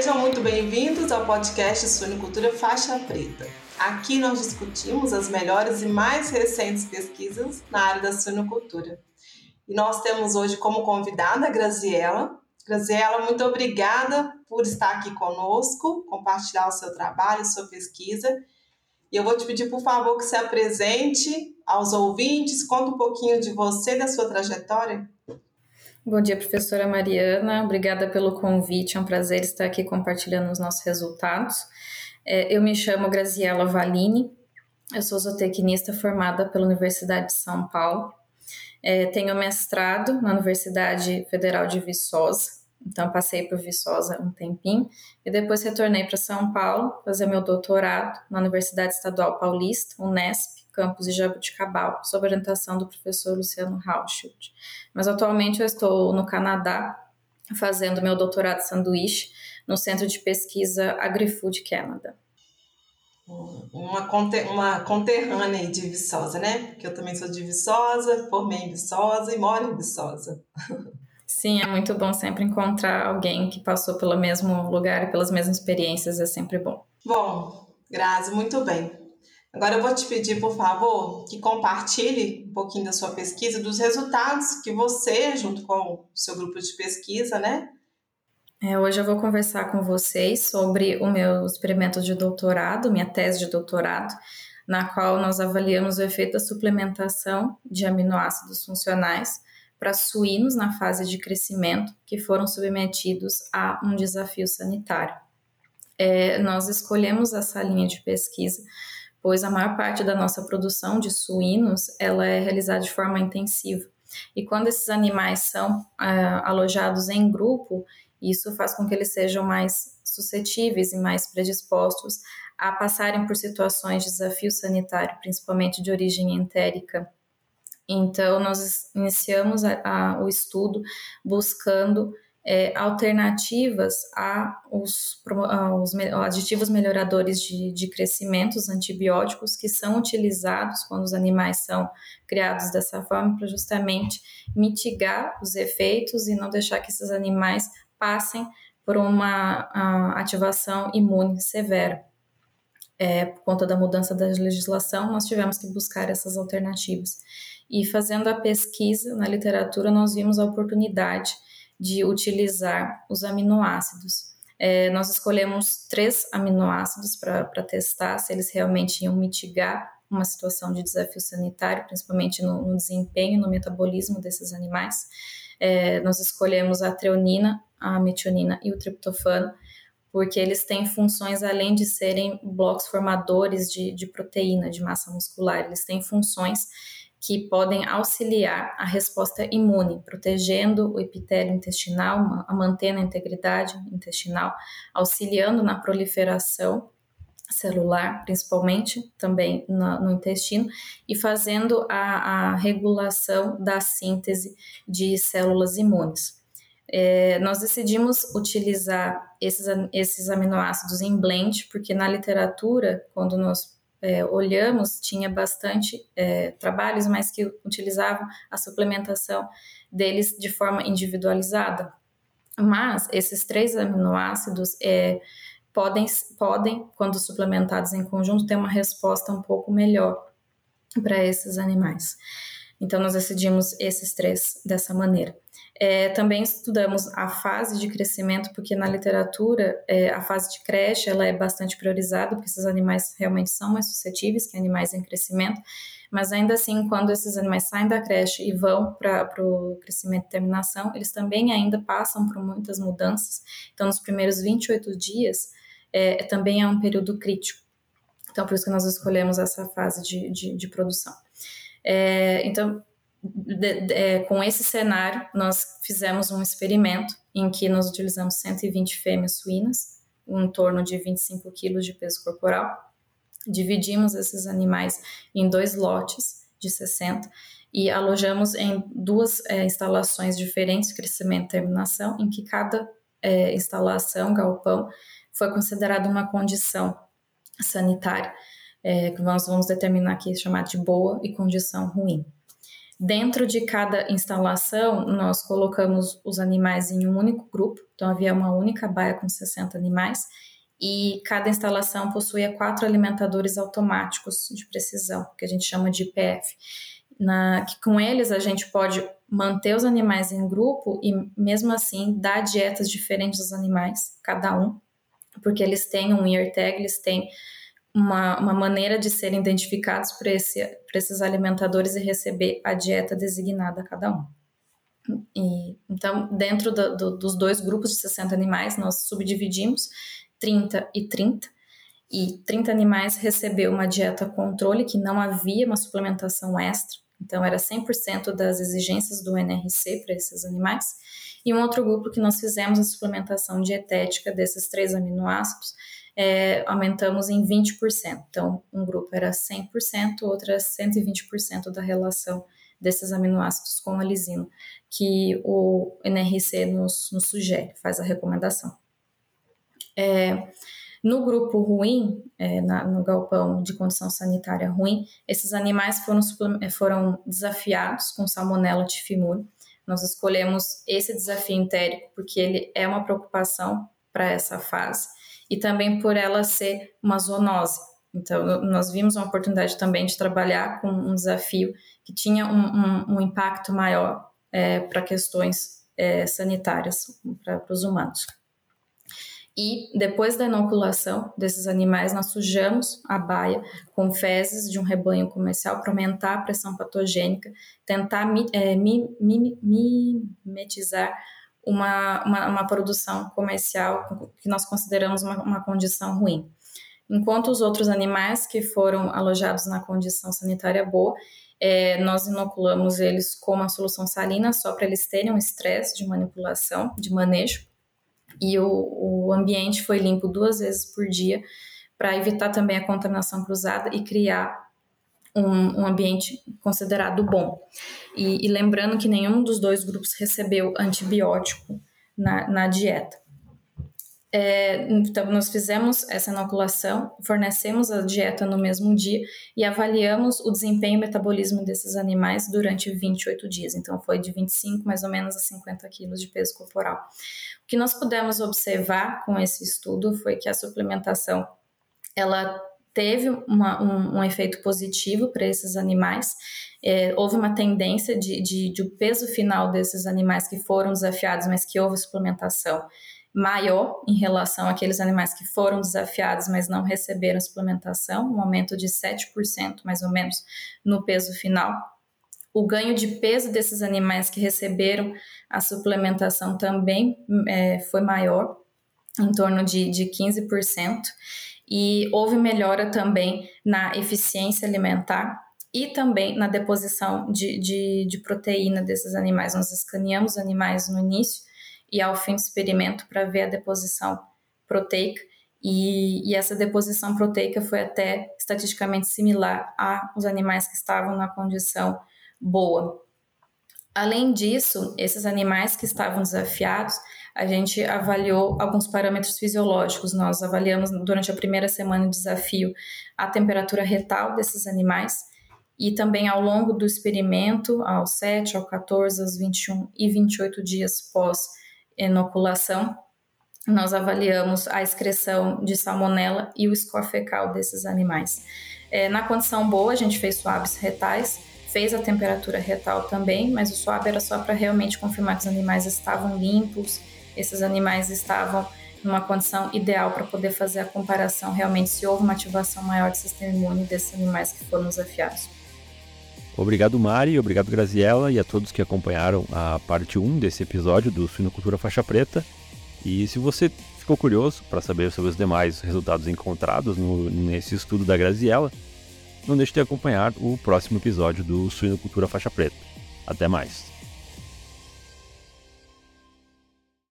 Sejam muito bem-vindos ao podcast Suinicultura Faixa Preta. Aqui nós discutimos as melhores e mais recentes pesquisas na área da suinocultura. E nós temos hoje como convidada a Graziela. Graziela, muito obrigada por estar aqui conosco, compartilhar o seu trabalho, sua pesquisa. E eu vou te pedir, por favor, que se apresente aos ouvintes, conta um pouquinho de você, da sua trajetória. Bom dia, professora Mariana. Obrigada pelo convite. É um prazer estar aqui compartilhando os nossos resultados. É, eu me chamo Graziela Valini. Eu sou zootecnista formada pela Universidade de São Paulo. É, tenho mestrado na Universidade Federal de Viçosa. Então, passei por Viçosa um tempinho e depois retornei para São Paulo fazer meu doutorado na Universidade Estadual Paulista, Unesp, campus de Jabuticabal, sob orientação do professor Luciano Rauschild. Mas atualmente eu estou no Canadá fazendo meu doutorado sanduíche no Centro de Pesquisa AgriFood Canada. Uma, conter, uma conterrânea de Viçosa, né? Que eu também sou de Viçosa, formei em Viçosa e moro em Viçosa. Sim, é muito bom sempre encontrar alguém que passou pelo mesmo lugar e pelas mesmas experiências, é sempre bom. Bom, Grazi, muito bem. Agora eu vou te pedir, por favor, que compartilhe um pouquinho da sua pesquisa, dos resultados que você, junto com o seu grupo de pesquisa, né? É, hoje eu vou conversar com vocês sobre o meu experimento de doutorado, minha tese de doutorado, na qual nós avaliamos o efeito da suplementação de aminoácidos funcionais para suínos na fase de crescimento que foram submetidos a um desafio sanitário. É, nós escolhemos essa linha de pesquisa pois a maior parte da nossa produção de suínos ela é realizada de forma intensiva. E quando esses animais são ah, alojados em grupo, isso faz com que eles sejam mais suscetíveis e mais predispostos a passarem por situações de desafio sanitário, principalmente de origem entérica. Então, nós iniciamos a, a, o estudo buscando é, alternativas aos, aos aditivos melhoradores de, de crescimento, os antibióticos, que são utilizados quando os animais são criados dessa forma, para justamente mitigar os efeitos e não deixar que esses animais passem por uma ativação imune severa. É, por conta da mudança da legislação, nós tivemos que buscar essas alternativas. E fazendo a pesquisa na literatura, nós vimos a oportunidade de utilizar os aminoácidos. É, nós escolhemos três aminoácidos para testar se eles realmente iam mitigar uma situação de desafio sanitário, principalmente no, no desempenho, no metabolismo desses animais. É, nós escolhemos a treonina, a metionina e o triptofano, porque eles têm funções além de serem blocos formadores de, de proteína, de massa muscular, eles têm funções que podem auxiliar a resposta imune, protegendo o epitélio intestinal, mantendo a integridade intestinal, auxiliando na proliferação celular, principalmente também no, no intestino, e fazendo a, a, regulação da síntese de células imunes. É, nós decidimos utilizar esses, esses aminoácidos em blend, porque na literatura, quando nós é, olhamos, tinha bastante é, trabalhos, mas que utilizavam a suplementação deles de forma individualizada. Mas esses três aminoácidos é, podem, podem, quando suplementados em conjunto, ter uma resposta um pouco melhor para esses animais. Então, nós decidimos esses três dessa maneira. É, também estudamos a fase de crescimento, porque na literatura é, a fase de creche ela é bastante priorizada, porque esses animais realmente são mais suscetíveis que animais em crescimento, mas ainda assim, quando esses animais saem da creche e vão para o crescimento e terminação, eles também ainda passam por muitas mudanças. Então, nos primeiros 28 dias, é, também é um período crítico. Então, por isso que nós escolhemos essa fase de, de, de produção. É, então, de, de, é, com esse cenário, nós fizemos um experimento em que nós utilizamos 120 fêmeas suínas, em torno de 25 quilos de peso corporal. Dividimos esses animais em dois lotes de 60 e alojamos em duas é, instalações diferentes, crescimento e terminação, em que cada é, instalação, galpão, foi considerada uma condição sanitária, é, que nós vamos determinar aqui chamar de boa e condição ruim. Dentro de cada instalação, nós colocamos os animais em um único grupo, então havia uma única baia com 60 animais, e cada instalação possuía quatro alimentadores automáticos de precisão, que a gente chama de IPF. Na, que com eles a gente pode manter os animais em grupo e mesmo assim dar dietas diferentes aos animais, cada um, porque eles têm um ear tag, eles têm uma, uma maneira de serem identificados por, esse, por esses alimentadores e receber a dieta designada a cada um. E, então, dentro do, do, dos dois grupos de 60 animais, nós subdividimos 30 e 30, e 30 animais recebeu uma dieta controle, que não havia uma suplementação extra, então era 100% das exigências do NRC para esses animais, e um outro grupo que nós fizemos a suplementação dietética desses três aminoácidos, é, aumentamos em 20%. Então, um grupo era 100%, outro era 120% da relação desses aminoácidos com a lisina, que o NRC nos, nos sugere, faz a recomendação. É, no grupo ruim, é, na, no galpão de condição sanitária ruim, esses animais foram, foram desafiados com salmonella tifimuri. Nós escolhemos esse desafio entérico porque ele é uma preocupação para essa fase e também por ela ser uma zoonose. Então, nós vimos uma oportunidade também de trabalhar com um desafio que tinha um, um, um impacto maior é, para questões é, sanitárias para os humanos. E depois da inoculação desses animais, nós sujamos a baia com fezes de um rebanho comercial para aumentar a pressão patogênica, tentar é, mimetizar uma, uma, uma produção comercial que nós consideramos uma, uma condição ruim. Enquanto os outros animais que foram alojados na condição sanitária boa, é, nós inoculamos eles com uma solução salina só para eles terem um estresse de manipulação, de manejo, e o, o ambiente foi limpo duas vezes por dia para evitar também a contaminação cruzada e criar um, um ambiente considerado bom. E, e, lembrando que nenhum dos dois grupos recebeu antibiótico na, na dieta. É, então, nós fizemos essa inoculação, fornecemos a dieta no mesmo dia e avaliamos o desempenho e metabolismo desses animais durante 28 dias. Então, foi de 25 mais ou menos a 50 quilos de peso corporal. O que nós pudemos observar com esse estudo foi que a suplementação ela teve uma, um, um, efeito positivo para esses animais. É, houve uma tendência de, de, de o peso final desses animais que foram desafiados, mas que houve suplementação maior em relação àqueles animais que foram desafiados, mas não receberam suplementação, um aumento de 7% mais ou menos no peso final. O ganho de peso desses animais que receberam a suplementação também é, foi maior, em torno de, de 15% e houve melhora também na eficiência alimentar e também na deposição de, de, de proteína desses animais. Nós escaneamos animais no início e ao fim do experimento para ver a deposição proteica e, e, essa deposição proteica foi até estatisticamente similar aos animais que estavam na condição boa. Além disso, esses animais que estavam desafiados, a gente avaliou alguns parâmetros fisiológicos. Nós avaliamos durante a primeira semana de desafio a temperatura retal desses animais e também ao longo do experimento, aos 7, ao 14, aos 21 e 28 dias pós-inoculação, nós avaliamos a excreção de salmonela e o score fecal desses animais. É, na condição boa, a gente fez swabs retais, fez a temperatura retal também, mas o swab era só para realmente confirmar que os animais estavam limpos, esses animais estavam numa condição ideal para poder fazer a comparação realmente se houve uma ativação maior do sistema imune desses animais que foram desafiados. Obrigado, Mari, obrigado, Graziella, e a todos que acompanharam a parte 1 desse episódio do Suinocultura Faixa Preta. E se você ficou curioso para saber sobre os demais resultados encontrados no, nesse estudo da Graziella, não deixe de acompanhar o próximo episódio do Suinocultura Faixa Preta. Até mais!